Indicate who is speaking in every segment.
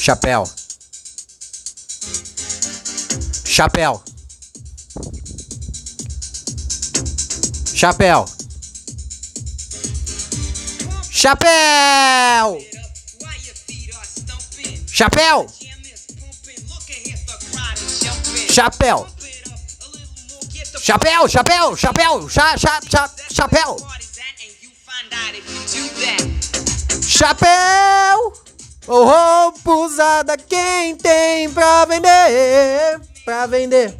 Speaker 1: Chapéu. Chapéu. Chapéu. Chapéu! Chapéu! Chapéu! Chapéu, chapéu, chapéu, cha, cha, cha, chapéu! Chapéu! Ô roupa usada quem tem pra vender? Pra vender.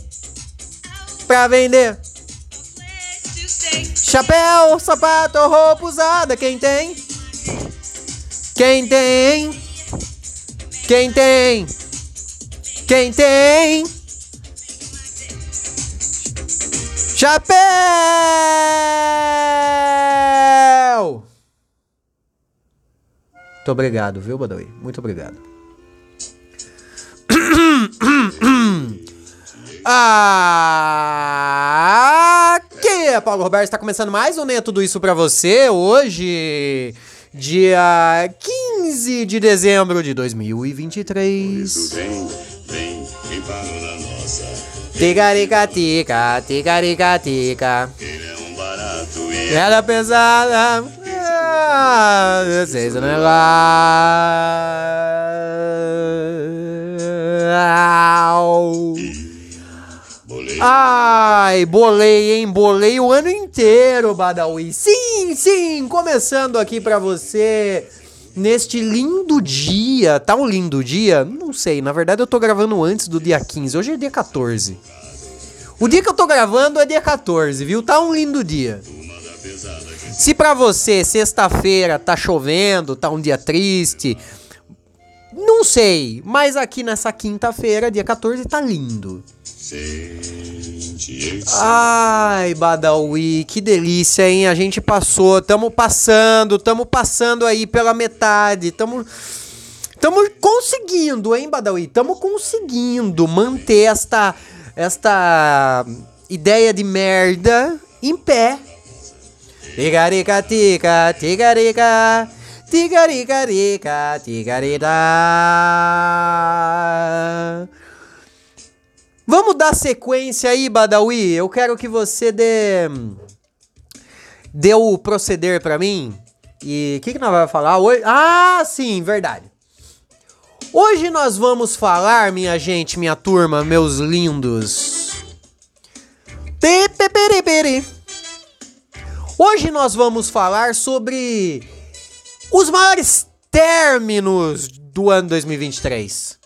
Speaker 1: Pra vender. Chapéu, sapato, roupa usada quem tem? Quem tem? Quem tem? Quem tem? Chapéu! Muito obrigado, viu, Badawi? Muito obrigado. Aqui é Paulo Roberto, está começando mais um Nem Tudo Isso pra você. Hoje, dia 15 de dezembro de 2023.
Speaker 2: Vem, vem, vem para a nossa.
Speaker 1: Ticaricatica, ticaricatica.
Speaker 2: Ele é um barato e
Speaker 1: Era pesada. Vocês. Ai, bolei, hein? Bolei o ano inteiro, Badawi. Sim, sim, começando aqui pra você neste lindo dia. Tá um lindo dia? Não sei, na verdade eu tô gravando antes do dia 15. Hoje é dia 14. O dia que eu tô gravando é dia 14, viu? Tá um lindo dia. Se pra você sexta-feira tá chovendo, tá um dia triste, não sei, mas aqui nessa quinta-feira, dia 14, tá lindo. Ai, Badawi, que delícia, hein? A gente passou, tamo passando, tamo passando aí pela metade, tamo, tamo conseguindo, hein, Badawi? Tamo conseguindo manter esta, esta ideia de merda em pé. Tigarica, tica, tigarica, tigaricarica, tigarida. Vamos dar sequência aí, Badawi. Eu quero que você dê dê o proceder pra mim. E o que, que nós vamos falar hoje? Ah, sim, verdade. Hoje nós vamos falar, minha gente, minha turma, meus lindos. Pepeperepere. Hoje nós vamos falar sobre os maiores términos do ano 2023.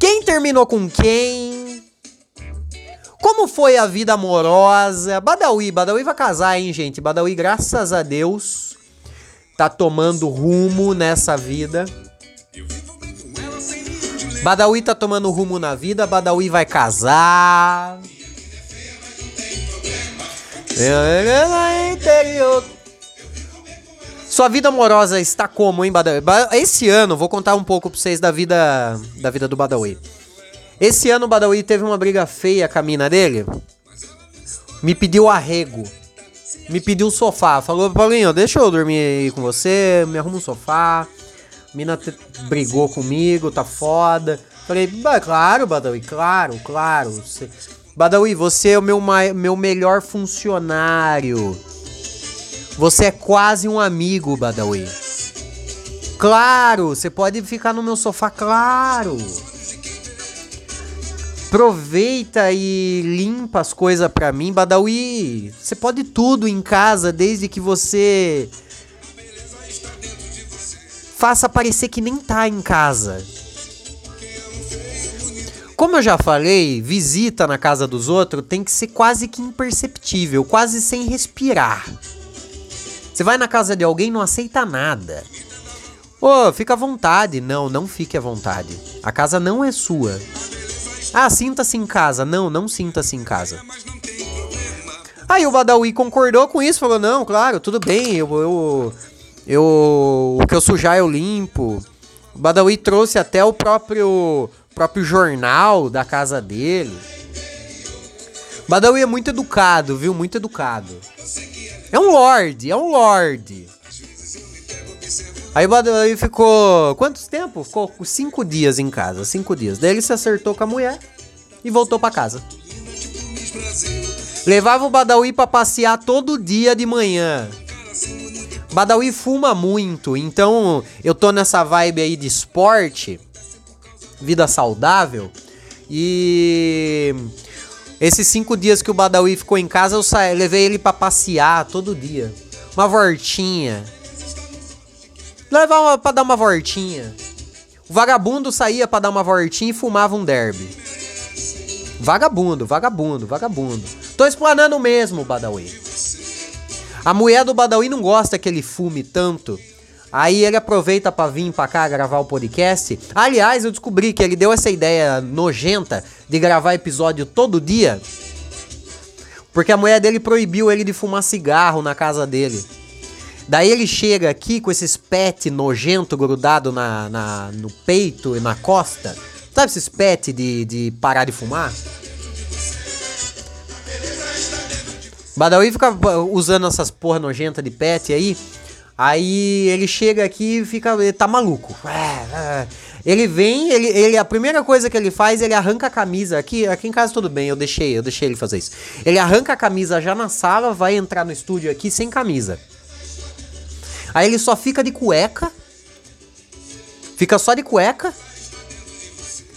Speaker 1: Quem terminou com quem? Como foi a vida amorosa? Badawi, Badawi vai casar, hein, gente? Badawi, graças a Deus, tá tomando rumo nessa vida. Badawi tá tomando rumo na vida, Badawi vai casar. Interior. Sua vida amorosa está como, hein, Badawi? Ba- Esse ano, vou contar um pouco pra vocês da vida, da vida do Badawi. Esse ano o Badawi teve uma briga feia com a mina dele. Me pediu arrego. Me pediu um sofá. Falou, Paulinho, deixa eu dormir aí com você, me arruma um sofá. A mina te- brigou comigo, tá foda. Falei, "Bah, claro, Badawi, claro, claro. Badawi, você é o meu, meu melhor funcionário. Você é quase um amigo, Badawi. Claro, você pode ficar no meu sofá, claro. Aproveita e limpa as coisas pra mim, Badawi. Você pode tudo em casa desde que você faça parecer que nem tá em casa. Como eu já falei, visita na casa dos outros tem que ser quase que imperceptível, quase sem respirar. Você vai na casa de alguém não aceita nada. Ô, fica à vontade. Não, não fique à vontade. A casa não é sua. Ah, sinta-se em casa. Não, não sinta-se em casa. Aí o Badawi concordou com isso, falou: não, claro, tudo bem, eu. eu, eu o que eu sujar eu limpo. O Badawi trouxe até o próprio, próprio jornal da casa dele. Badawi é muito educado, viu? Muito educado. É um lord, é um lord. Aí Badawi ficou. Quantos tempo? Ficou cinco dias em casa. Cinco dias. Daí ele se acertou com a mulher e voltou pra casa. Levava o Badawi pra passear todo dia de manhã. Badawi fuma muito, então eu tô nessa vibe aí de esporte, vida saudável. E esses cinco dias que o Badawi ficou em casa, eu sa... levei ele pra passear todo dia. Uma voltinha. Levava pra dar uma voltinha. O vagabundo saía pra dar uma voltinha e fumava um derby. Vagabundo, vagabundo, vagabundo. Tô explanando mesmo, Badawi. A mulher do Badawi não gosta que ele fume tanto. Aí ele aproveita pra vir pra cá gravar o podcast. Aliás, eu descobri que ele deu essa ideia nojenta de gravar episódio todo dia. Porque a mulher dele proibiu ele de fumar cigarro na casa dele. Daí ele chega aqui com esses pet nojento grudado na, na, no peito e na costa. Sabe esses pet de, de parar de fumar? Badawi fica usando essas porra nojenta de pet aí. Aí ele chega aqui e fica. Ele tá maluco. Ele vem, ele, ele, a primeira coisa que ele faz, ele arranca a camisa. Aqui, aqui em casa tudo bem, eu deixei, eu deixei ele fazer isso. Ele arranca a camisa já na sala, vai entrar no estúdio aqui sem camisa. Aí ele só fica de cueca. Fica só de cueca.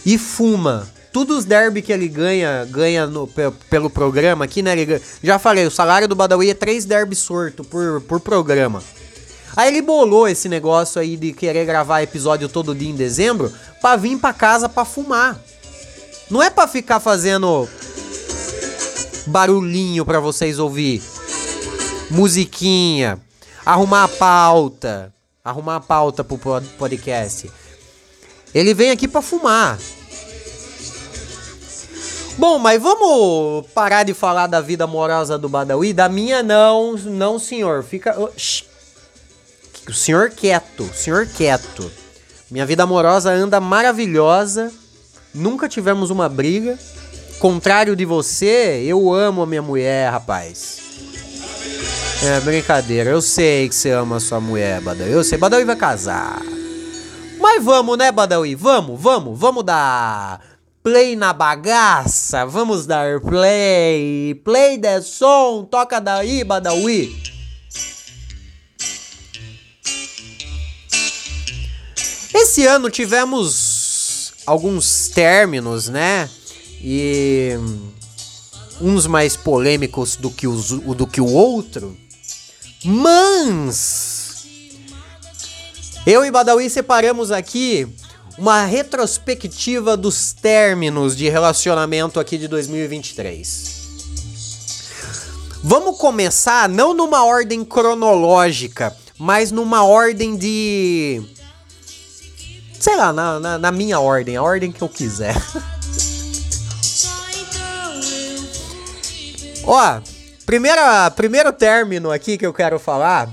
Speaker 1: E fuma. Tudo os derby que ele ganha, ganha no, pelo programa aqui, né? Ele, já falei, o salário do Badawi é 3 derby sorto por, por programa. Aí ele bolou esse negócio aí de querer gravar episódio todo dia em dezembro pra vir pra casa pra fumar. Não é pra ficar fazendo barulhinho pra vocês ouvir. Musiquinha arrumar a pauta, arrumar a pauta pro podcast. Ele vem aqui para fumar. Bom, mas vamos parar de falar da vida amorosa do Badawi? Da minha não, não, senhor. Fica o senhor quieto, senhor quieto. Minha vida amorosa anda maravilhosa. Nunca tivemos uma briga. Contrário de você, eu amo a minha mulher, rapaz. É brincadeira, eu sei que você ama a sua mulher, Badawi. Eu sei, Badawi vai casar. Mas vamos, né, Badawi? Vamos, vamos, vamos dar play na bagaça. Vamos dar play. Play de som, toca daí, Badawi. Esse ano tivemos alguns términos, né? E uns mais polêmicos do que, os, do que o outro. Mas eu e Badawi separamos aqui uma retrospectiva dos términos de relacionamento aqui de 2023. Vamos começar não numa ordem cronológica, mas numa ordem de. Sei lá, na, na, na minha ordem, a ordem que eu quiser. Ó, Primeira, primeiro término aqui que eu quero falar,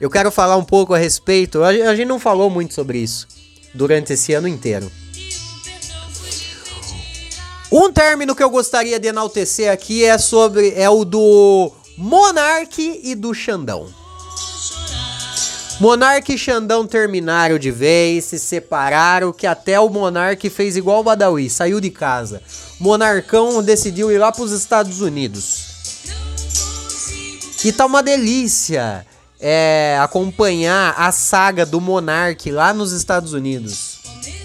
Speaker 1: eu quero falar um pouco a respeito. A, a gente não falou muito sobre isso durante esse ano inteiro. Um término que eu gostaria de enaltecer aqui é sobre é o do Monarque e do Xandão. Monarque e Xandão terminaram de vez, se separaram, que até o Monarque fez igual o Badawi, saiu de casa. Monarcão decidiu ir lá para os Estados Unidos. E tá uma delícia é, acompanhar a saga do Monark lá nos Estados Unidos.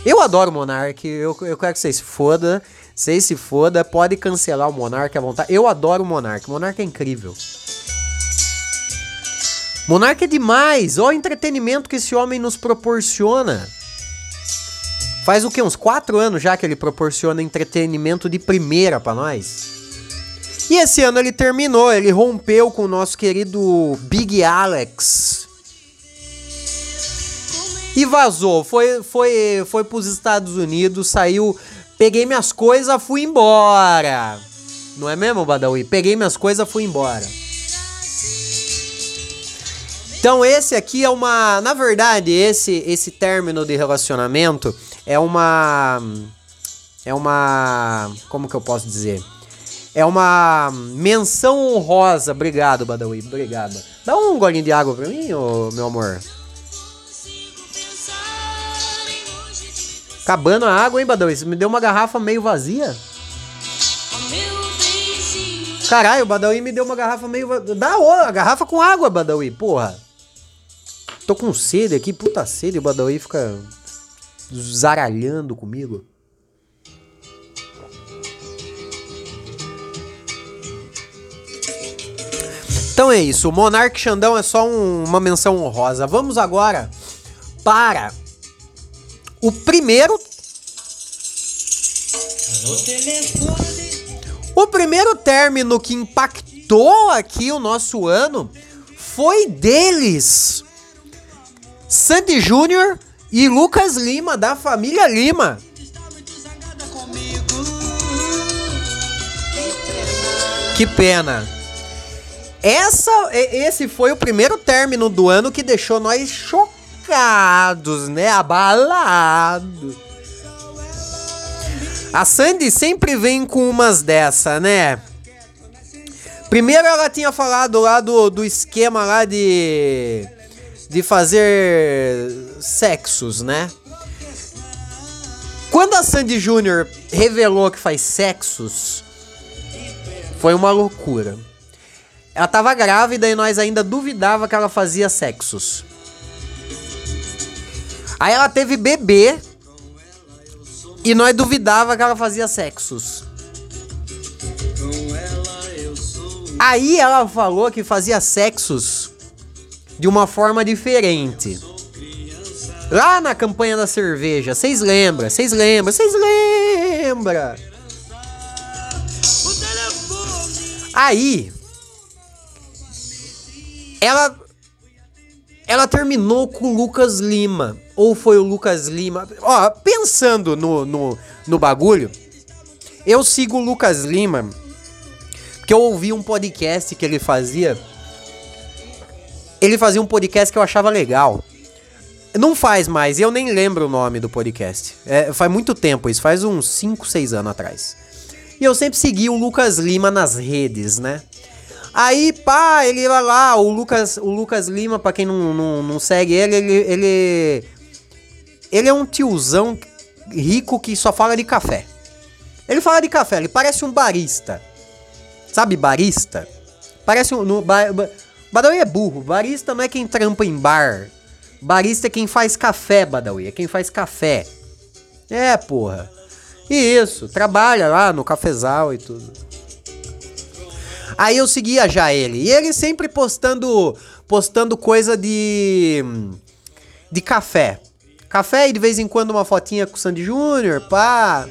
Speaker 1: Eu adoro o Monark, eu, eu quero que vocês se foda. Vocês se foda, pode cancelar o Monark à vontade. Eu adoro o Monark, o Monark é incrível. Monark é demais, olha o entretenimento que esse homem nos proporciona. Faz o que? Uns 4 anos já que ele proporciona entretenimento de primeira para nós. E esse ano ele terminou, ele rompeu com o nosso querido Big Alex. E vazou, foi foi foi para os Estados Unidos, saiu, peguei minhas coisas, fui embora. Não é mesmo, Badawi? Peguei minhas coisas, fui embora. Então esse aqui é uma, na verdade, esse esse término de relacionamento é uma é uma, como que eu posso dizer? É uma menção honrosa. Obrigado, Badawi. Obrigado. Dá um golinho de água pra mim, ô, meu amor. Acabando a água, hein, Badawi? Você me deu uma garrafa meio vazia? Caralho, o Badawi me deu uma garrafa meio vazia. Dá outra, garrafa com água, Badawi, porra. Tô com sede aqui, puta sede, o Badawi fica zaralhando comigo. Então é isso, o Monark Xandão é só um- uma menção honrosa. Vamos agora para o primeiro. O primeiro término que impactou aqui o nosso ano foi deles. Sandy Júnior e Lucas Lima, da família Lima. Que pena. Essa, esse foi o primeiro término do ano que deixou nós chocados, né? Abalados. A Sandy sempre vem com umas dessa, né? Primeiro ela tinha falado lá do, do esquema lá de de fazer sexos, né? Quando a Sandy Júnior revelou que faz sexos, foi uma loucura. Ela tava grávida e nós ainda duvidava que ela fazia sexos. Aí ela teve bebê e nós duvidava que ela fazia sexos. Aí ela falou que fazia sexos de uma forma diferente. Lá na campanha da cerveja, vocês lembram? Vocês lembram? Vocês lembram? Aí ela ela terminou com o Lucas Lima. Ou foi o Lucas Lima? Ó, pensando no, no, no bagulho, eu sigo o Lucas Lima porque eu ouvi um podcast que ele fazia. Ele fazia um podcast que eu achava legal. Não faz mais, eu nem lembro o nome do podcast. É, faz muito tempo isso, faz uns 5, 6 anos atrás. E eu sempre segui o Lucas Lima nas redes, né? Aí, pá, ele vai lá, o Lucas, o Lucas Lima, pra quem não, não, não segue ele, ele, ele. Ele é um tiozão rico que só fala de café. Ele fala de café, ele parece um barista. Sabe, barista? Parece um. No, ba, ba, Badawi é burro. Barista não é quem trampa em bar. Barista é quem faz café, Badawi. É quem faz café. É, porra. E isso, trabalha lá no cafezal e tudo. Aí eu seguia já ele. E ele sempre postando postando coisa de de café. Café e de vez em quando uma fotinha com o Sandy Júnior, pá.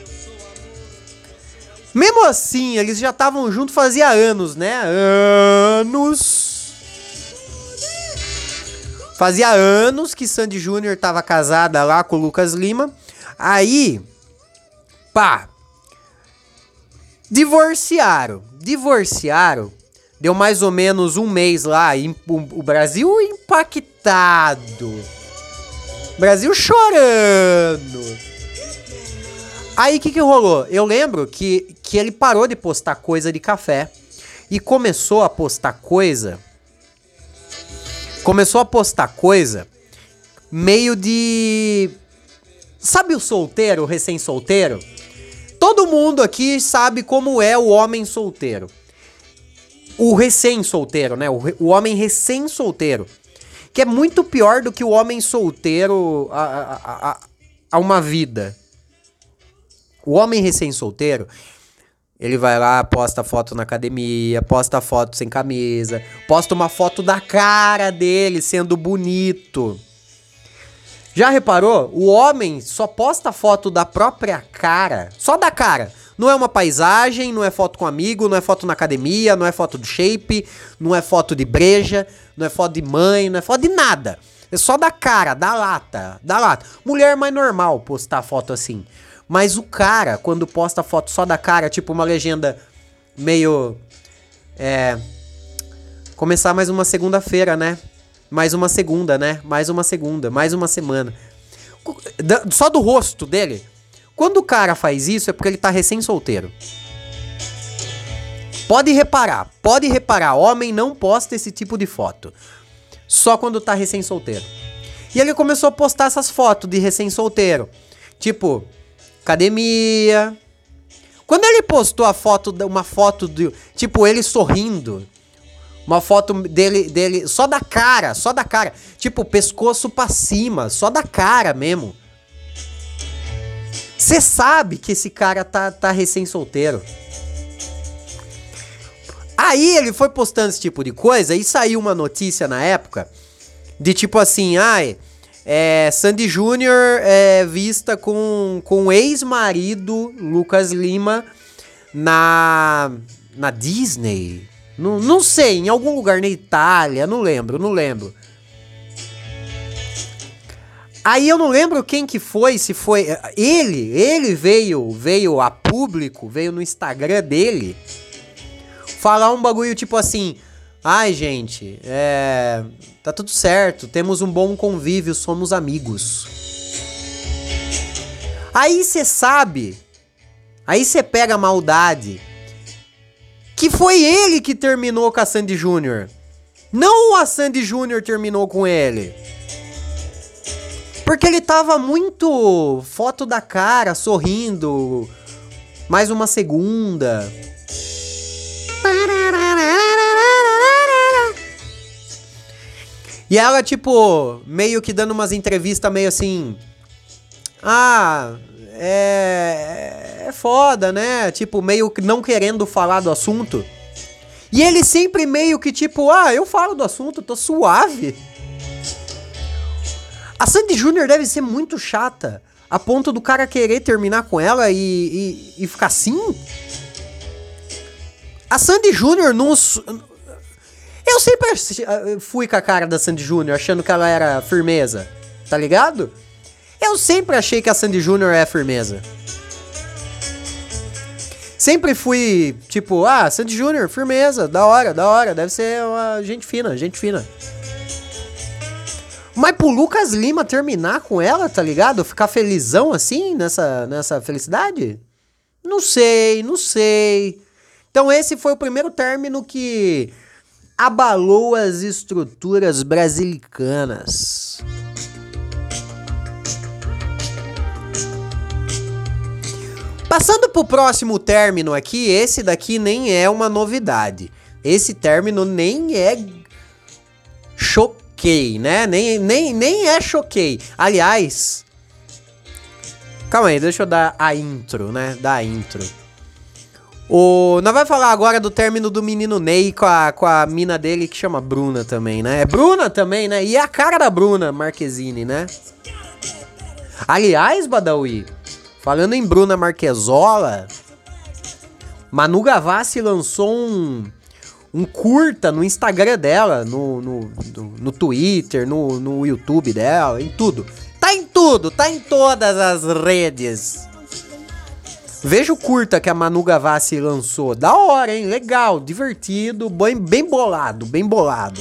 Speaker 1: Mesmo assim, eles já estavam juntos fazia anos, né? Anos. Fazia anos que Sandy Júnior tava casada lá com o Lucas Lima. Aí, pá. Divorciaram. Divorciaram. Deu mais ou menos um mês lá. O, o Brasil impactado. Brasil chorando. Aí o que, que rolou? Eu lembro que, que ele parou de postar coisa de café e começou a postar coisa. Começou a postar coisa meio de. Sabe o solteiro, o recém-solteiro? Todo mundo aqui sabe como é o homem solteiro. O recém-solteiro, né? O, re- o homem recém-solteiro. Que é muito pior do que o homem solteiro a, a, a, a- uma vida. O homem recém-solteiro, ele vai lá, posta foto na academia, posta foto sem camisa, posta uma foto da cara dele sendo bonito. Já reparou? O homem só posta foto da própria cara, só da cara. Não é uma paisagem, não é foto com amigo, não é foto na academia, não é foto do shape, não é foto de breja, não é foto de mãe, não é foto de nada. É só da cara, da lata, da lata. Mulher é mais normal postar foto assim. Mas o cara, quando posta foto só da cara, tipo uma legenda meio. É. Começar mais uma segunda-feira, né? Mais uma segunda, né? Mais uma segunda, mais uma semana. Só do rosto dele. Quando o cara faz isso é porque ele tá recém-solteiro. Pode reparar, pode reparar, homem não posta esse tipo de foto. Só quando tá recém-solteiro. E ele começou a postar essas fotos de recém-solteiro. Tipo, academia. Quando ele postou a foto, uma foto do, tipo, ele sorrindo. Uma foto dele, dele, só da cara, só da cara. Tipo, pescoço pra cima, só da cara mesmo. Você sabe que esse cara tá, tá recém-solteiro. Aí ele foi postando esse tipo de coisa e saiu uma notícia na época de tipo assim, ai, é, Sandy Júnior é vista com, com o ex-marido Lucas Lima na, na Disney. Não, não sei, em algum lugar na Itália, não lembro, não lembro. Aí eu não lembro quem que foi, se foi ele, ele veio, veio a público, veio no Instagram dele falar um bagulho tipo assim: "Ai, gente, é, tá tudo certo, temos um bom convívio, somos amigos". Aí você sabe, aí você pega a maldade que foi ele que terminou com a Sandy Júnior. Não a Sandy Júnior terminou com ele. Porque ele tava muito foto da cara, sorrindo. Mais uma segunda. E ela, tipo, meio que dando umas entrevistas meio assim. Ah, é. É foda, né? Tipo, meio que não querendo falar do assunto. E ele sempre meio que tipo, ah, eu falo do assunto, tô suave. A Sandy Júnior deve ser muito chata. A ponto do cara querer terminar com ela e, e, e ficar assim? A Sandy Júnior não. Eu sempre ach- fui com a cara da Sandy Júnior, achando que ela era firmeza. Tá ligado? Eu sempre achei que a Sandy Júnior é firmeza. Sempre fui, tipo, ah, Sandy Júnior, firmeza, da hora, da hora, deve ser uma gente fina, gente fina. Mas pro Lucas Lima terminar com ela, tá ligado? Ficar felizão assim, nessa, nessa felicidade? Não sei, não sei. Então esse foi o primeiro término que abalou as estruturas brasilicanas. Passando pro próximo término aqui, esse daqui nem é uma novidade. Esse término nem é choquei, né? Nem, nem, nem é choquei. Aliás, calma aí, deixa eu dar a intro, né? Dar a intro. O, nós vai falar agora do término do menino Ney com a, com a mina dele que chama Bruna também, né? É Bruna também, né? E é a cara da Bruna Marquezine, né? Aliás, Badawi, falando em Bruna Marquezola, Manu Gavassi lançou um, um curta no Instagram dela, no, no, no, no Twitter, no, no YouTube dela, em tudo. Tá em tudo, tá em todas as redes. Veja o curta que a Manu Gavassi lançou. Da hora, hein? Legal, divertido, bem, bem bolado, bem bolado.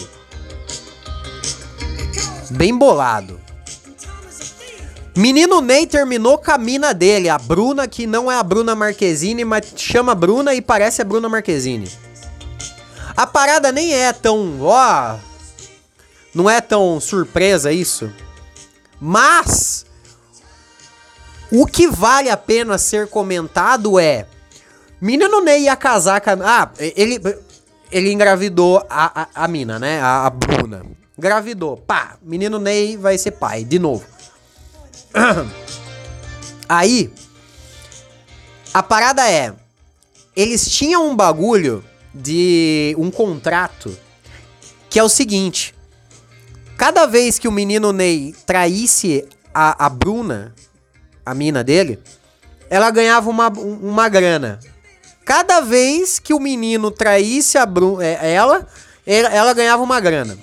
Speaker 1: Bem bolado. Menino Ney terminou com a mina dele, a Bruna, que não é a Bruna Marquezine, mas chama Bruna e parece a Bruna Marquezine. A parada nem é tão, ó, não é tão surpresa isso. Mas o que vale a pena ser comentado é Menino Ney ia casar com a, Ah, ele ele engravidou a, a, a mina, né? A, a Bruna. Engravidou. Pá, menino Ney vai ser pai de novo. Aí, a parada é, eles tinham um bagulho de um contrato que é o seguinte: cada vez que o menino Ney traísse a, a Bruna, a mina dele, ela ganhava uma, uma grana. Cada vez que o menino traísse a Bruna, ela, ela, ela ganhava uma grana.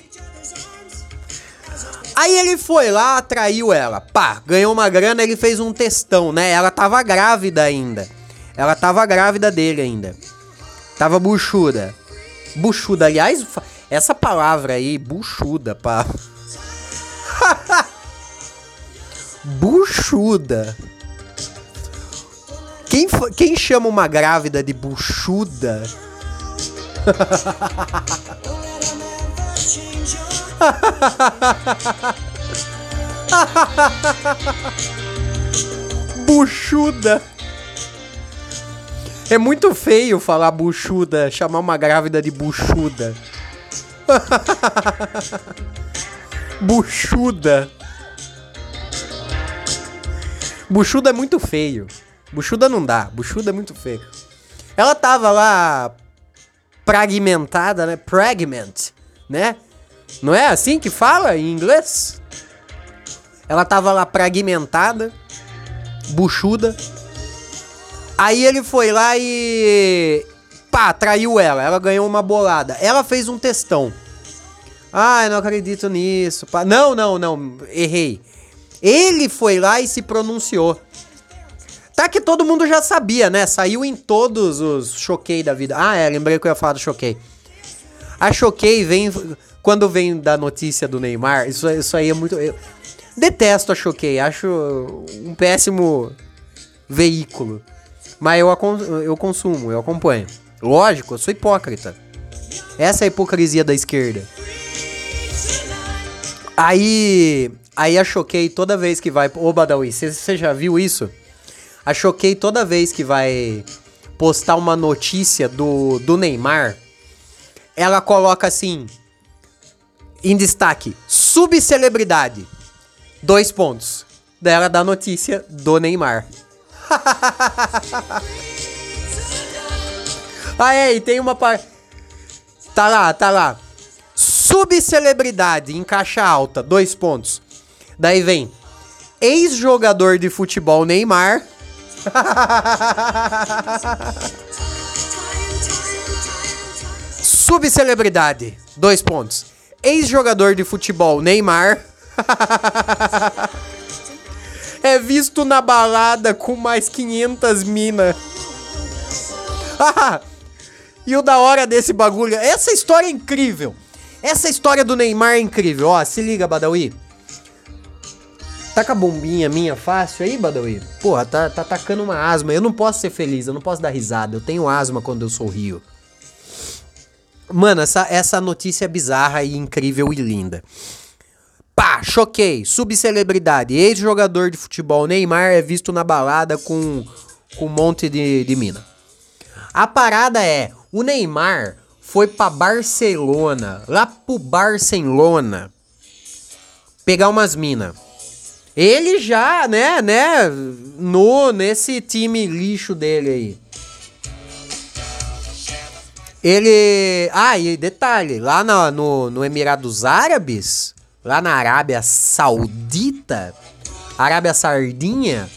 Speaker 1: Aí ele foi lá, traiu ela. Pá, ganhou uma grana, ele fez um textão, né? Ela tava grávida ainda. Ela tava grávida dele ainda. Tava buchuda. Buchuda, aliás, essa palavra aí, buchuda, pá. buchuda. Quem, quem chama uma grávida de buchuda? Buchuda. É muito feio falar buchuda, chamar uma grávida de buchuda. buchuda. Buchuda é muito feio. Buchuda não dá. Buchuda é muito feio. Ela tava lá fragmentada, né? Fragment, né? Não é assim que fala em inglês? Ela tava lá fragmentada, buchuda. Aí ele foi lá e. pá, traiu ela. Ela ganhou uma bolada. Ela fez um textão. Ai, não acredito nisso. Pá. Não, não, não. Errei. Ele foi lá e se pronunciou. Tá que todo mundo já sabia, né? Saiu em todos os choquei da vida. Ah, é, lembrei que eu ia falar do choquei. A choquei vem. Quando vem da notícia do Neymar, isso, isso aí é muito. Eu detesto a choquei. Acho um péssimo veículo. Mas eu, eu consumo, eu acompanho. Lógico, eu sou hipócrita. Essa é a hipocrisia da esquerda. Aí. Aí a Choquei toda vez que vai. Ô Badawi, você já viu isso? A Choquei toda vez que vai postar uma notícia do, do Neymar, ela coloca assim. Em destaque: subcelebridade. Dois pontos. Daí ela dá notícia do Neymar. ah, é, e tem uma parte. Tá lá, tá lá. Subcelebridade em caixa alta, dois pontos. Daí vem ex-jogador de futebol Neymar. Subcelebridade, dois pontos. Ex-jogador de futebol Neymar. é visto na balada com mais 500 mina. e o da hora desse bagulho, essa história é incrível. Essa história do Neymar é incrível. Ó, se liga, Badawi. Tá com a bombinha minha fácil aí, Badawi? Porra, tá, tá atacando uma asma. Eu não posso ser feliz, eu não posso dar risada. Eu tenho asma quando eu sorrio. Mano, essa, essa notícia é bizarra e incrível e linda. Pá, choquei. Subcelebridade. Ex-jogador de futebol Neymar é visto na balada com, com um monte de, de mina. A parada é: o Neymar foi pra Barcelona, lá pro Barcelona, pegar umas mina. Ele já, né, né, no nesse time lixo dele aí. Ele. Ah, e detalhe, lá no, no, no Emirados Árabes, lá na Arábia Saudita, Arábia Sardinha,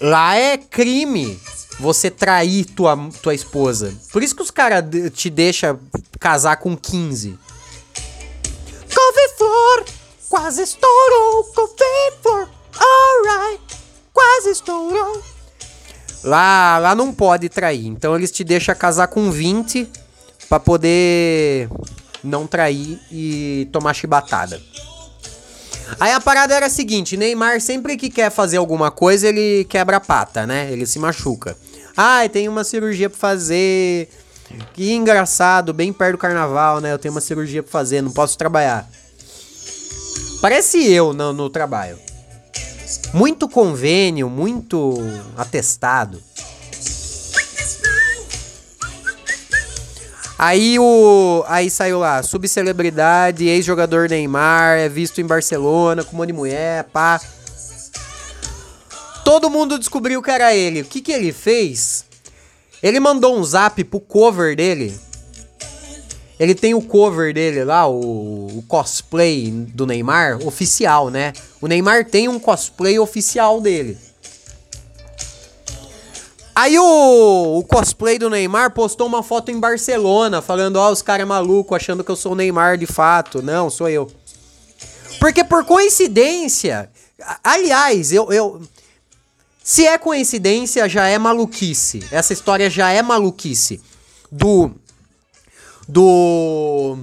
Speaker 1: lá é crime você trair tua, tua esposa. Por isso que os caras te deixam casar com 15. Quase estourou, couve-flor, alright, quase estourou. Lá, lá não pode trair, então eles te deixam casar com 20 para poder não trair e tomar chibatada. Aí a parada era a seguinte, Neymar sempre que quer fazer alguma coisa, ele quebra a pata, né? Ele se machuca. Ai, tem uma cirurgia pra fazer. Que engraçado, bem perto do carnaval, né? Eu tenho uma cirurgia pra fazer, não posso trabalhar. Parece eu no, no trabalho. Muito convênio, muito atestado. Aí o. Aí saiu lá, subcelebridade, ex-jogador Neymar, é visto em Barcelona com um monte de mulher, pá. Todo mundo descobriu que era ele. O que, que ele fez? Ele mandou um zap pro cover dele. Ele tem o cover dele lá, o, o, cosplay do Neymar, oficial, né? O Neymar tem um cosplay oficial dele. Aí o, o, cosplay do Neymar postou uma foto em Barcelona, falando, ó, oh, os caras é maluco, achando que eu sou o Neymar de fato. Não, sou eu. Porque por coincidência, aliás, eu, eu se é coincidência, já é maluquice. Essa história já é maluquice. Do do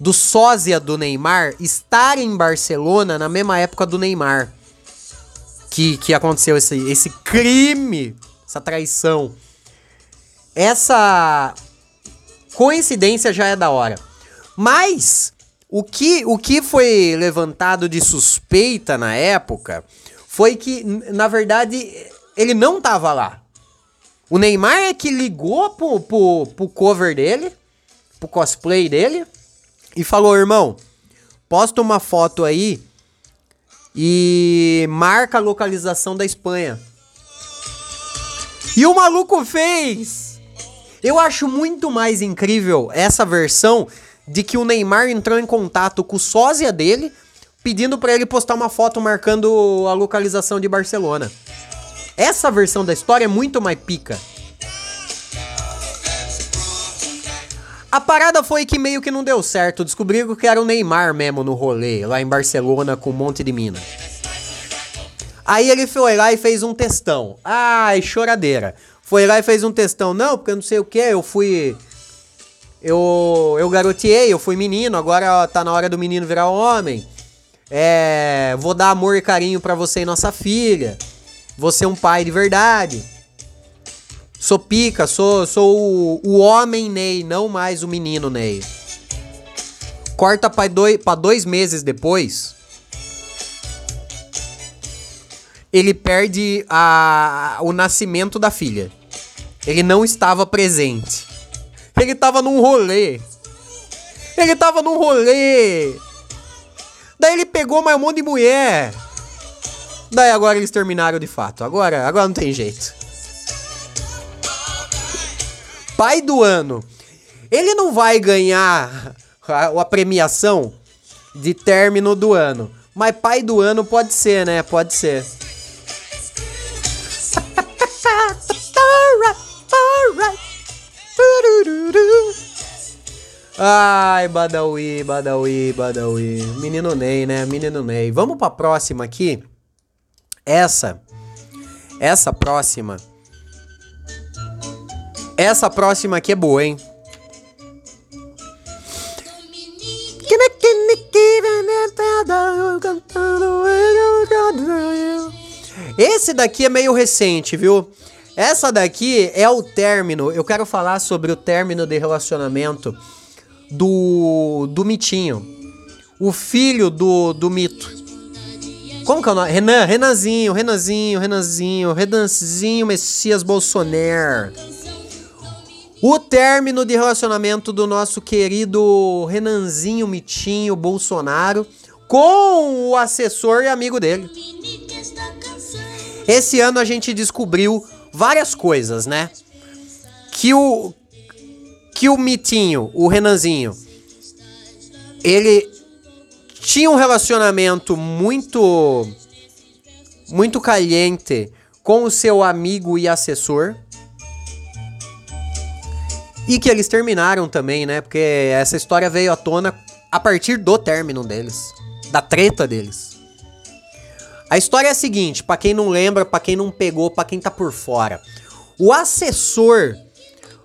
Speaker 1: do sósia do Neymar estar em Barcelona na mesma época do Neymar. Que, que aconteceu esse, esse crime essa traição. Essa coincidência já é da hora. Mas o que, o que foi levantado de suspeita na época foi que, na verdade, ele não tava lá. O Neymar é que ligou pro, pro, pro cover dele, pro cosplay dele, e falou: irmão, posta uma foto aí e marca a localização da Espanha. E o maluco fez! Eu acho muito mais incrível essa versão de que o Neymar entrou em contato com o sósia dele, pedindo pra ele postar uma foto marcando a localização de Barcelona. Essa versão da história é muito mais pica. A parada foi que meio que não deu certo. Descobriram que era o Neymar mesmo no rolê, lá em Barcelona, com um monte de mina. Aí ele foi lá e fez um textão. Ai, choradeira. Foi lá e fez um textão. Não, porque eu não sei o que, eu fui. Eu, eu garoteei, eu fui menino, agora ó, tá na hora do menino virar homem. É. Vou dar amor e carinho pra você e nossa filha. Vou ser um pai de verdade. Sou pica, sou, sou o, o homem Ney, não mais o menino Ney. Corta pra dois, pra dois meses depois. Ele perde a, o nascimento da filha. Ele não estava presente. Ele tava num rolê. Ele tava num rolê. Daí ele pegou mais um monte de mulher. Daí agora eles terminaram de fato. Agora, agora não tem jeito. Pai do ano. Ele não vai ganhar a, a premiação de término do ano. Mas pai do ano pode ser, né? Pode ser. Ai, Badawi, Badawi, Badawi. Menino Ney, né? Menino Ney. Vamos pra próxima aqui. Essa. Essa próxima. Essa próxima aqui é boa, hein? Esse daqui é meio recente, viu? Essa daqui é o término. Eu quero falar sobre o término de relacionamento do do Mitinho. O filho do, do Mito. Como que é o nome? Renan, Renanzinho, Renanzinho, Renanzinho, Renanzinho Messias Bolsonaro. O término de relacionamento do nosso querido Renanzinho Mitinho Bolsonaro com o assessor e amigo dele. Esse ano a gente descobriu várias coisas, né? Que o que o Mitinho, o Renanzinho, ele tinha um relacionamento muito muito caliente com o seu amigo e assessor. E que eles terminaram também, né? Porque essa história veio à tona a partir do término deles, da treta deles. A história é a seguinte, pra quem não lembra, pra quem não pegou, pra quem tá por fora. O assessor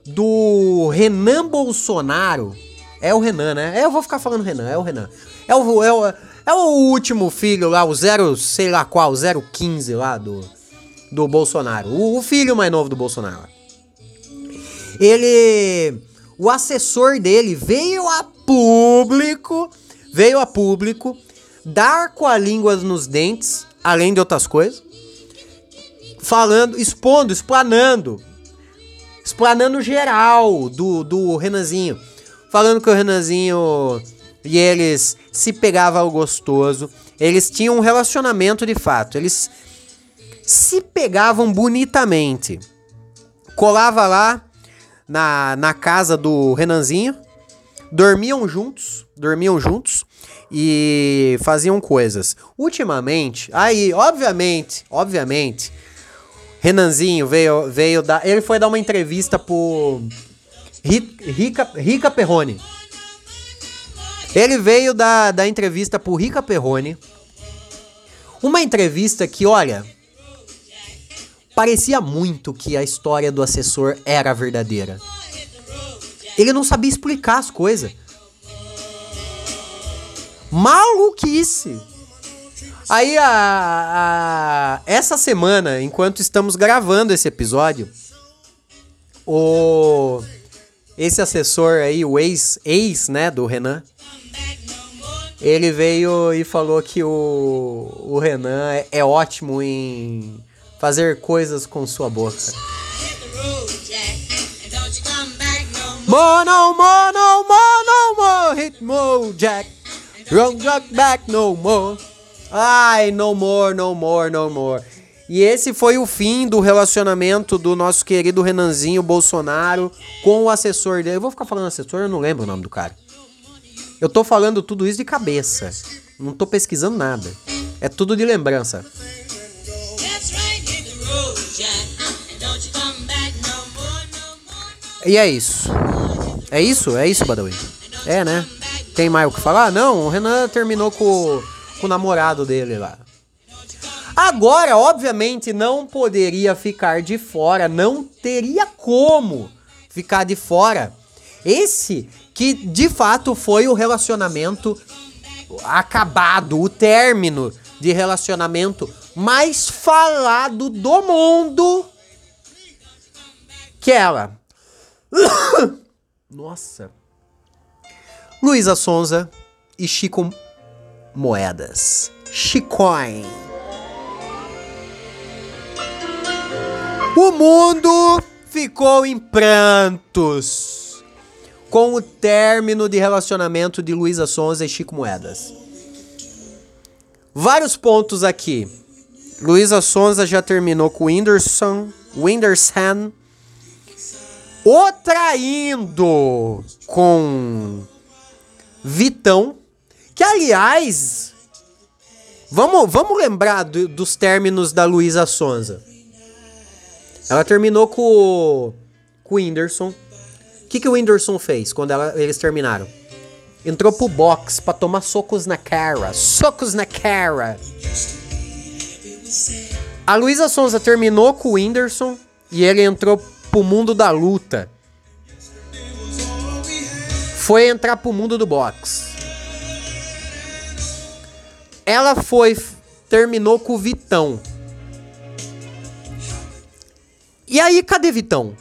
Speaker 1: do Renan Bolsonaro é o Renan, né? É, eu vou ficar falando Renan, é o Renan. É o, é o, é o último filho lá, o 0, sei lá qual, 015 lá do, do Bolsonaro. O, o filho mais novo do Bolsonaro. Ele. O assessor dele veio a público. Veio a público dar com a língua nos dentes, além de outras coisas. Falando, expondo, explanando. Explanando geral do, do Renanzinho. Falando que o Renanzinho e eles se pegavam ao gostoso. Eles tinham um relacionamento de fato. Eles se pegavam bonitamente. Colava lá na, na casa do Renanzinho. Dormiam juntos. Dormiam juntos. E faziam coisas. Ultimamente, aí, obviamente, obviamente, Renanzinho veio, veio dar. Ele foi dar uma entrevista pro Rica, Rica Perrone. Ele veio da, da entrevista pro Rica Perrone. Uma entrevista que, olha, parecia muito que a história do assessor era verdadeira. Ele não sabia explicar as coisas. Maluquice! Aí, a, a- essa semana, enquanto estamos gravando esse episódio, o esse assessor aí, o ex, ex, né, do Renan, Ele veio e falou que o, o Renan é, é ótimo em fazer coisas com sua boca.
Speaker 3: Hit the road, Jack, and don't you come back no more.
Speaker 1: More, no more, no more, no more, hit more, Jack. Don't drop back no more. Ai, no more, no more, no more. E esse foi o fim do relacionamento do nosso querido Renanzinho Bolsonaro com o assessor dele. Eu vou ficar falando assessor, eu não lembro o nome do cara. Eu tô falando tudo isso de cabeça. Não tô pesquisando nada. É tudo de lembrança. E é isso. É isso? É isso, Badawi? É, né? Tem mais o que falar? Não, o Renan terminou com, com o namorado dele lá. Agora, obviamente, não poderia ficar de fora, não teria como ficar de fora. Esse que de fato foi o relacionamento acabado, o término de relacionamento mais falado do mundo. Que é ela. Nossa. Luísa Sonza e Chico Moedas. Chicoin. O mundo ficou em prantos com o término de relacionamento de Luísa Sonza e Chico Moedas. Vários pontos aqui. Luísa Sonza já terminou com Whindersson, Whindersson, o traindo com Vitão, que aliás, vamos, vamos lembrar do- dos términos da Luísa Sonza. Ela terminou com, o- com o Whindersson. O que, que o Whindersson fez quando ela- eles terminaram? Entrou pro box pra tomar socos na cara. Socos na cara. A Luísa Sonza terminou com o Whindersson e ele entrou pro mundo da luta. Foi entrar pro mundo do box. Ela foi, terminou com o Vitão. E aí, cadê Vitão?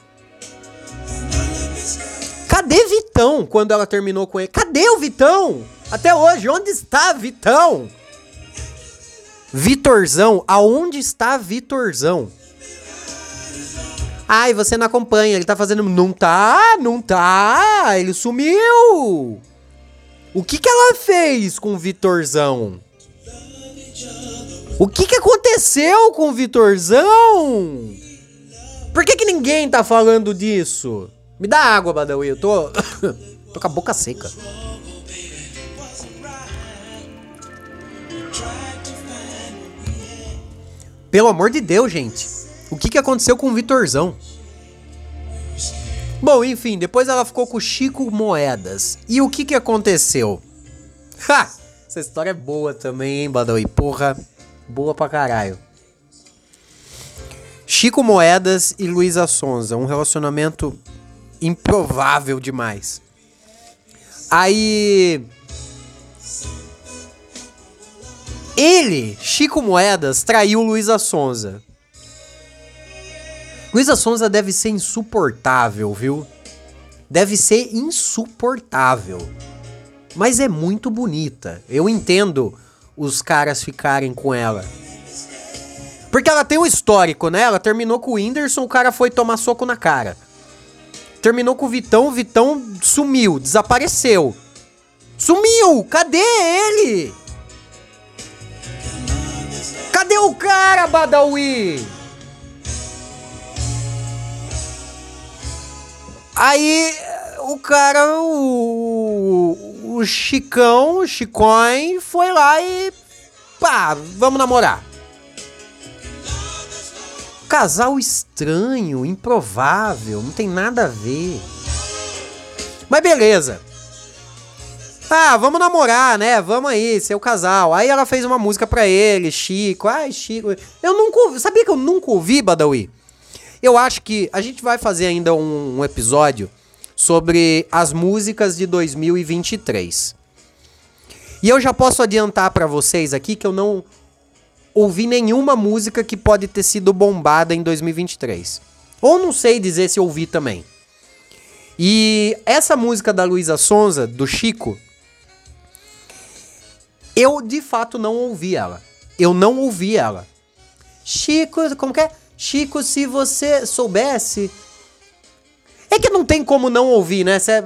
Speaker 1: Cadê Vitão quando ela terminou com ele? Cadê o Vitão? Até hoje, onde está Vitão? Vitorzão, aonde está Vitorzão? Ai, você não acompanha, ele tá fazendo. Não tá, não tá, ele sumiu. O que que ela fez com o Vitorzão? O que que aconteceu com o Vitorzão? Por que que ninguém tá falando disso? Me dá água, Badawi, eu tô. tô com a boca seca. Pelo amor de Deus, gente. O que, que aconteceu com o Vitorzão? Bom, enfim, depois ela ficou com o Chico Moedas. E o que, que aconteceu? Ha! Essa história é boa também, hein, Badawi? Porra, boa pra caralho. Chico Moedas e Luísa Sonza. Um relacionamento improvável demais. Aí. Ele, Chico Moedas, traiu Luísa Sonza. Luísa Sonza deve ser insuportável, viu? Deve ser insuportável. Mas é muito bonita. Eu entendo os caras ficarem com ela. Porque ela tem um histórico, né? Ela terminou com o Whindersson, o cara foi tomar soco na cara. Terminou com o Vitão, o Vitão sumiu, desapareceu. Sumiu! Cadê ele? Cadê o cara, Badawi? Aí o cara, o, o Chicão, o Chicoin, foi lá e pá, vamos namorar. Casal estranho, improvável, não tem nada a ver. Mas beleza. Ah, vamos namorar, né? Vamos aí, ser o casal. Aí ela fez uma música pra ele, Chico. Ai, Chico. Eu nunca ouvi. Sabia que eu nunca ouvi, Badawi? Eu acho que a gente vai fazer ainda um, um episódio sobre as músicas de 2023. E eu já posso adiantar pra vocês aqui que eu não ouvi nenhuma música que pode ter sido bombada em 2023. Ou não sei dizer se ouvi também. E essa música da Luísa Sonza, do Chico, Eu, de fato, não ouvi ela. Eu não ouvi ela. Chico, como que é? Chico, se você soubesse. É que não tem como não ouvir, né? Cê-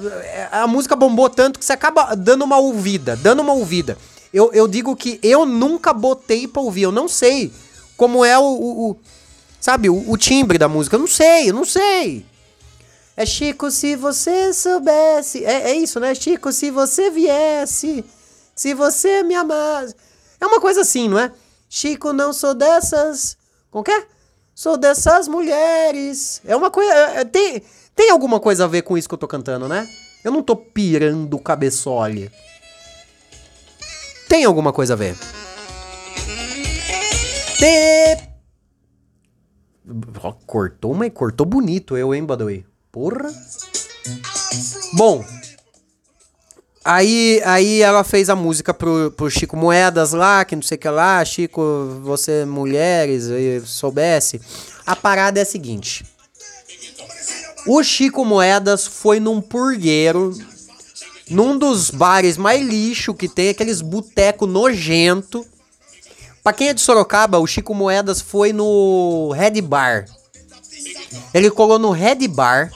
Speaker 1: a música bombou tanto que você acaba dando uma ouvida, dando uma ouvida. Eu, eu digo que eu nunca botei pra ouvir, eu não sei como é o. o- o- sabe, o, o timbre da música. Eu não sei, eu não sei. É Chico, se você soubesse. É, é isso, né? Chico, se você viesse. Se você me amasse. É uma coisa assim, não é? Chico, não sou dessas. Como que é? Sou dessas mulheres. É uma coisa. é- é- tem, tem alguma coisa a ver com isso que eu tô cantando, né? Eu não tô pirando o cabeçole. Tem alguma coisa a ver. Te... Cortou, mas cortou bonito eu, hein, Badawi? Porra. Bom. Aí, aí ela fez a música pro, pro Chico Moedas lá, que não sei o que lá, Chico, você mulheres, soubesse. A parada é a seguinte. O Chico Moedas foi num purgueiro, num dos bares mais lixo que tem, aqueles boteco nojento. Pra quem é de Sorocaba, o Chico Moedas foi no Red Bar. Ele colou no Red Bar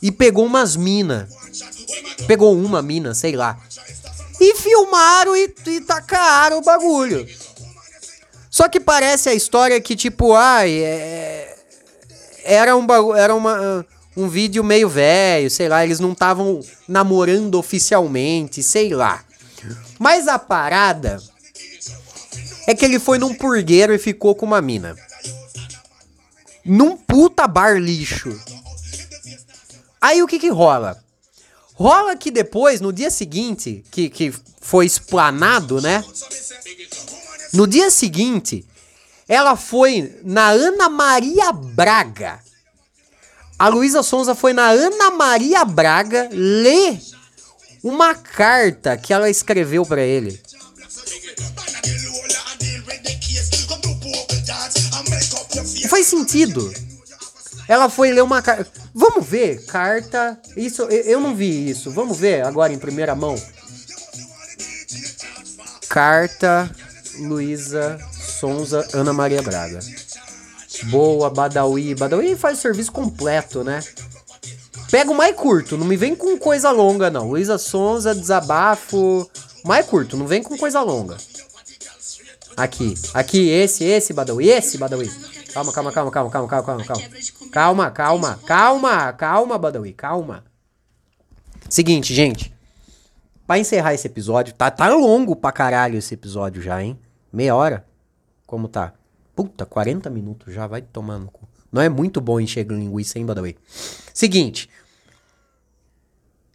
Speaker 1: e pegou umas minas. Pegou uma mina, sei lá. E filmaram e, e tacaram o bagulho. Só que parece a história que, tipo, ai, é, era um bagulho, era uma, um vídeo meio velho, sei lá, eles não estavam namorando oficialmente, sei lá. Mas a parada é que ele foi num purgueiro e ficou com uma mina. Num puta bar lixo. Aí o que que rola? Rola que depois, no dia seguinte, que, que foi explanado, né? No dia seguinte, ela foi na Ana Maria Braga. A Luísa Sonza foi na Ana Maria Braga ler uma carta que ela escreveu pra ele. Não faz sentido. Ela foi ler uma carta. Vamos ver, carta. Isso, eu não vi isso. Vamos ver agora em primeira mão. Carta Luísa Sonza Ana Maria Braga. Boa, Badawi. Badawi faz serviço completo, né? Pega o mais curto, não me vem com coisa longa, não. Luísa Sonza, desabafo. Mais curto, não vem com coisa longa. Aqui, aqui, esse, esse, Badawi, esse, Badawi. Calma, calma, calma, calma, calma, calma, calma, calma. Calma, calma, calma, calma, Badawi, calma. Seguinte, gente. Pra encerrar esse episódio, tá, tá longo pra caralho esse episódio já, hein? Meia hora? Como tá? Puta, 40 minutos já, vai tomando cu. Não é muito bom encher linguiça, hein, Badawi? Seguinte.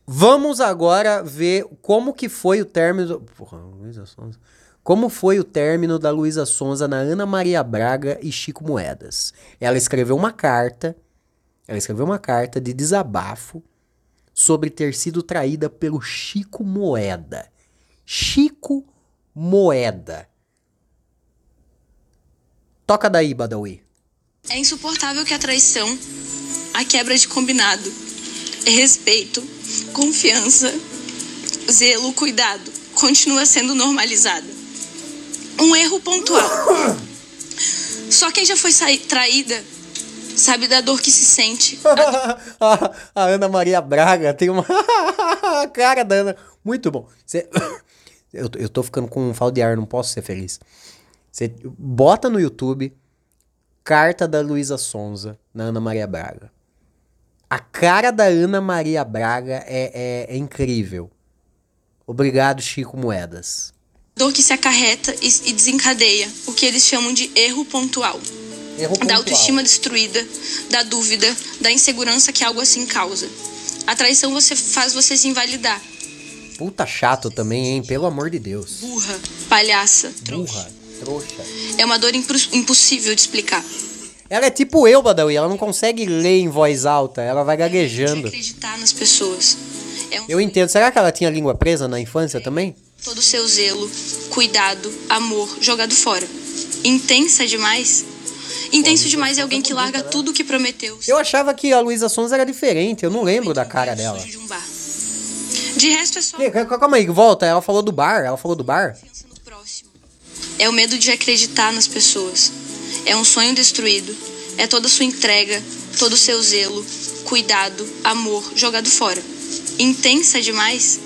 Speaker 1: Vamos agora ver como que foi o término... Porra, Luísa Sonza... Como foi o término da Luísa Sonza na Ana Maria Braga e Chico Moedas? Ela escreveu uma carta, ela escreveu uma carta de desabafo sobre ter sido traída pelo Chico Moeda. Chico Moeda. Toca daí, Badawi.
Speaker 4: É insuportável que a traição, a quebra de combinado, respeito, confiança, zelo, cuidado, continua sendo normalizada. Um erro pontual. Só quem já foi traída sabe da dor que se sente.
Speaker 1: a, a Ana Maria Braga tem uma cara da Ana. Muito bom. Eu, tô- eu tô ficando com falta de ar, não posso ser feliz. Você bota no YouTube carta da Luísa Sonza na Ana Maria Braga. A cara da Ana Maria Braga é, é- é incrível. Obrigado, Chico Moedas.
Speaker 4: Dor que se acarreta e, desencadeia o que eles chamam de erro pontual.
Speaker 1: Erro
Speaker 4: Da autoestima destruída, da dúvida, da insegurança que algo assim causa. A traição você faz você se invalidar.
Speaker 1: Puta chato também, hein? Pelo amor de Deus.
Speaker 4: Burra, palhaça, trouxa.
Speaker 1: Burra, trouxa.
Speaker 4: É uma dor impos- impossível de explicar.
Speaker 1: Ela é tipo eu, Badawi. Ela não consegue ler em voz alta. Ela vai gaguejando.
Speaker 4: acreditar nas pessoas. É um
Speaker 1: Eu entendo. Será que ela tinha língua presa na infância também?
Speaker 4: todo o seu zelo, cuidado, amor jogado fora. Intensa demais? Intenso demais é alguém que larga tudo o que prometeu.
Speaker 1: Eu achava que a Luísa Sons era diferente. Eu não lembro da cara dela.
Speaker 4: De um. De resto é só
Speaker 1: Calma aí, volta. Ela falou do bar. Ela falou do bar.
Speaker 4: É o medo de acreditar nas pessoas. É um sonho destruído. É toda a sua entrega, todo o seu zelo, cuidado, amor jogado fora. Intensa demais?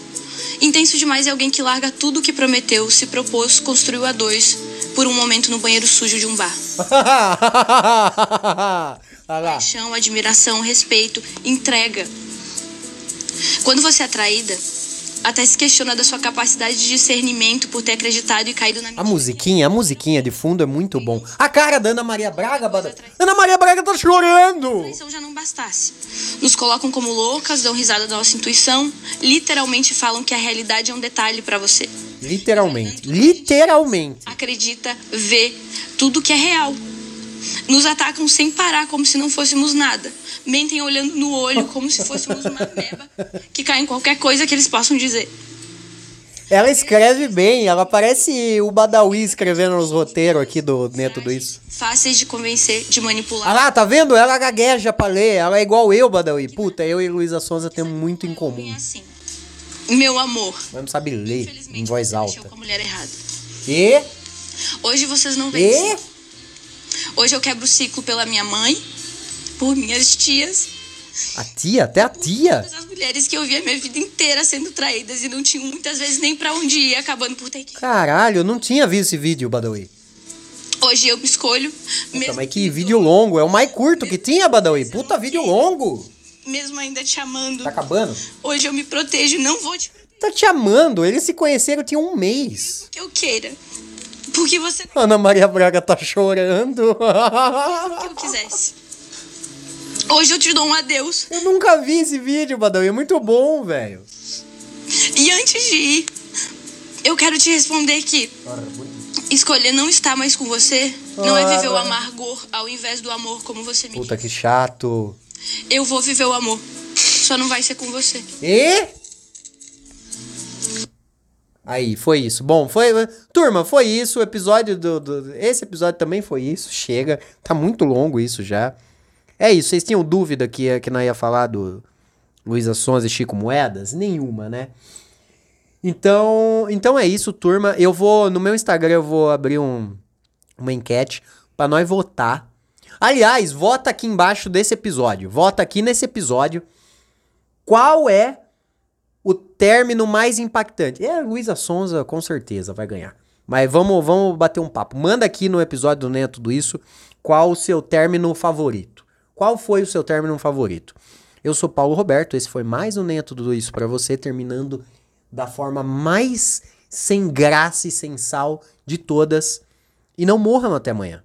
Speaker 4: Intenso demais é alguém que larga tudo o que prometeu, se propôs, construiu a dois por um momento no banheiro sujo de um bar. Paixão, admiração, respeito, entrega. Quando você é traída, até se questiona da sua capacidade de discernimento por ter acreditado e caído na
Speaker 1: A musiquinha, a musiquinha de fundo é muito bom. A cara da Ana Maria Braga, Bada... Ana Maria Braga tá chorando.
Speaker 4: traição já não bastasse. Nos colocam como loucas, dão risada da nossa intuição, literalmente falam que a realidade é um detalhe pra você.
Speaker 1: Literalmente. Literalmente.
Speaker 4: Acredita, vê tudo que é real. Nos atacam sem parar, como se não fôssemos nada. Mentem olhando no olho, como se fôssemos uma meba que cai em qualquer coisa que eles possam dizer.
Speaker 1: Ela escreve bem, ela parece o Badawi escrevendo nos roteiros aqui do Neto do Isso.
Speaker 4: Fáceis de convencer, de manipular.
Speaker 1: Ah lá, tá vendo? Ela gagueja pra ler, ela é igual eu, Badawi. Puta, eu e Luísa Sonza temos muito em comum.
Speaker 4: Assim. Meu amor.
Speaker 1: Mas não sabe ler em voz alta. E?
Speaker 4: Hoje vocês não vencem.
Speaker 1: E?
Speaker 4: Hoje eu quebro o ciclo pela minha mãe, por minhas tias,
Speaker 1: A tia, até a tia.
Speaker 4: todas as mulheres que eu vi a minha vida inteira sendo traídas e não tinham muitas vezes nem pra onde ir, acabando por ter que.
Speaker 1: Caralho, eu não tinha visto esse vídeo, Badawi.
Speaker 4: Hoje eu me escolho, mesmo,
Speaker 1: Mas que vídeo longo, é o mais curto que tinha, Badawi. Puta vídeo longo.
Speaker 4: mesmo ainda te amando.
Speaker 1: Tá acabando?
Speaker 4: Hoje eu me protejo, não vou te
Speaker 1: Tá te amando, eles se conheceram tinha um mês.
Speaker 4: que eu queira. Porque você
Speaker 1: Ana Maria Braga tá chorando.
Speaker 4: que eu quisesse. Hoje eu te dou um adeus.
Speaker 1: Eu nunca vi esse vídeo, Badawi. É muito bom, velho.
Speaker 4: E antes de ir, eu quero te responder que escolher não estar mais com você não é viver o amargor ao invés do amor como você me
Speaker 1: Puta que chato.
Speaker 4: Eu vou viver o amor. Só não vai ser com você.
Speaker 1: E? Aí, foi isso. Bom, foi. Turma, foi isso. O episódio do, do- Esse episódio também foi isso. Chega. Tá muito longo isso já. É isso. Vocês tinham dúvida que, que nós ia falar do Luísa Sons e Chico Moedas? Nenhuma, né? Então, então é isso, turma. Eu vou. No meu Instagram eu vou abrir um, uma enquete pra nós votar. Aliás, vota aqui embaixo desse episódio. Vota aqui nesse episódio. Qual é o término mais impactante? É, Luísa Sonza com certeza vai ganhar. Mas vamos, vamos bater um papo. Manda aqui no episódio do é Tudo Isso qual o seu término favorito. Qual foi o seu término favorito? Eu sou Paulo Roberto, esse foi mais um Nem Tudo Isso pra você, terminando da forma mais sem graça e sem sal de todas. E não morram até amanhã.